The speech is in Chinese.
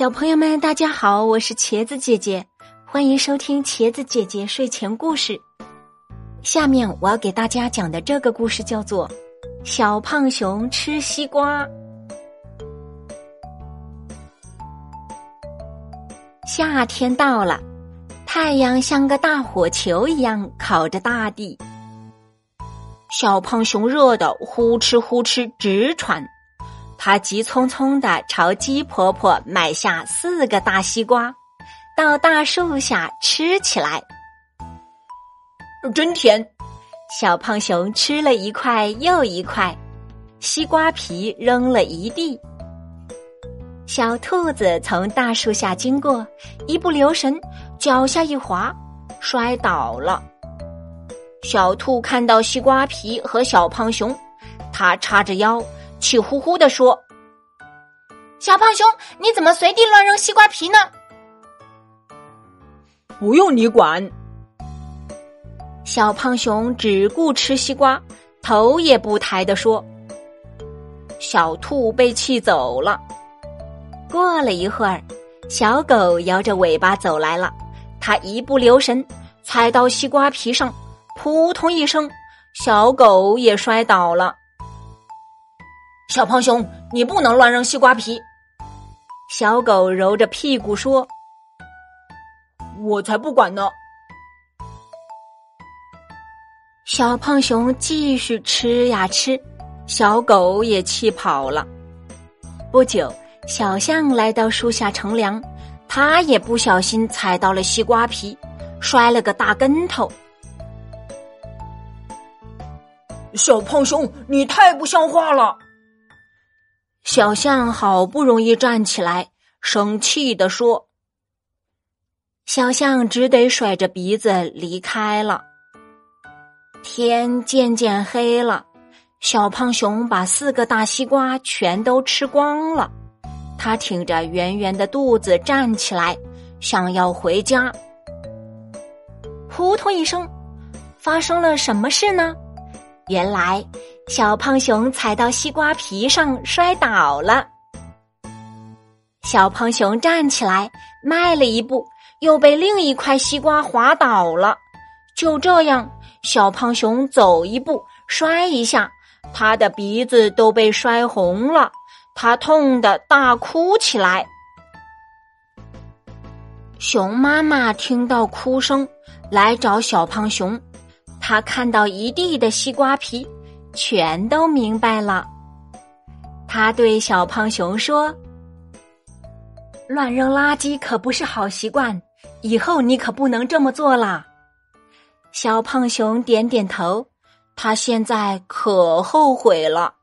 小朋友们，大家好，我是茄子姐姐，欢迎收听茄子姐姐睡前故事。下面我要给大家讲的这个故事叫做《小胖熊吃西瓜》。夏天到了，太阳像个大火球一样烤着大地，小胖熊热的呼哧呼哧直喘。他急匆匆的朝鸡婆婆买下四个大西瓜，到大树下吃起来。真甜！小胖熊吃了一块又一块，西瓜皮扔了一地。小兔子从大树下经过，一不留神，脚下一滑，摔倒了。小兔看到西瓜皮和小胖熊，它叉着腰。气呼呼的说：“小胖熊，你怎么随地乱扔西瓜皮呢？”不用你管。小胖熊只顾吃西瓜，头也不抬的说：“小兔被气走了。”过了一会儿，小狗摇着尾巴走来了，它一不留神踩到西瓜皮上，扑通一声，小狗也摔倒了。小胖熊，你不能乱扔西瓜皮。小狗揉着屁股说：“我才不管呢。”小胖熊继续吃呀吃，小狗也气跑了。不久，小象来到树下乘凉，它也不小心踩到了西瓜皮，摔了个大跟头。小胖熊，你太不像话了！小象好不容易站起来，生气地说：“小象只得甩着鼻子离开了。”天渐渐黑了，小胖熊把四个大西瓜全都吃光了。他挺着圆圆的肚子站起来，想要回家。扑通一声，发生了什么事呢？原来。小胖熊踩到西瓜皮上摔倒了，小胖熊站起来迈了一步，又被另一块西瓜滑倒了。就这样，小胖熊走一步摔一下，他的鼻子都被摔红了，他痛得大哭起来。熊妈妈听到哭声，来找小胖熊，他看到一地的西瓜皮。全都明白了，他对小胖熊说：“乱扔垃圾可不是好习惯，以后你可不能这么做啦。”小胖熊点点头，他现在可后悔了。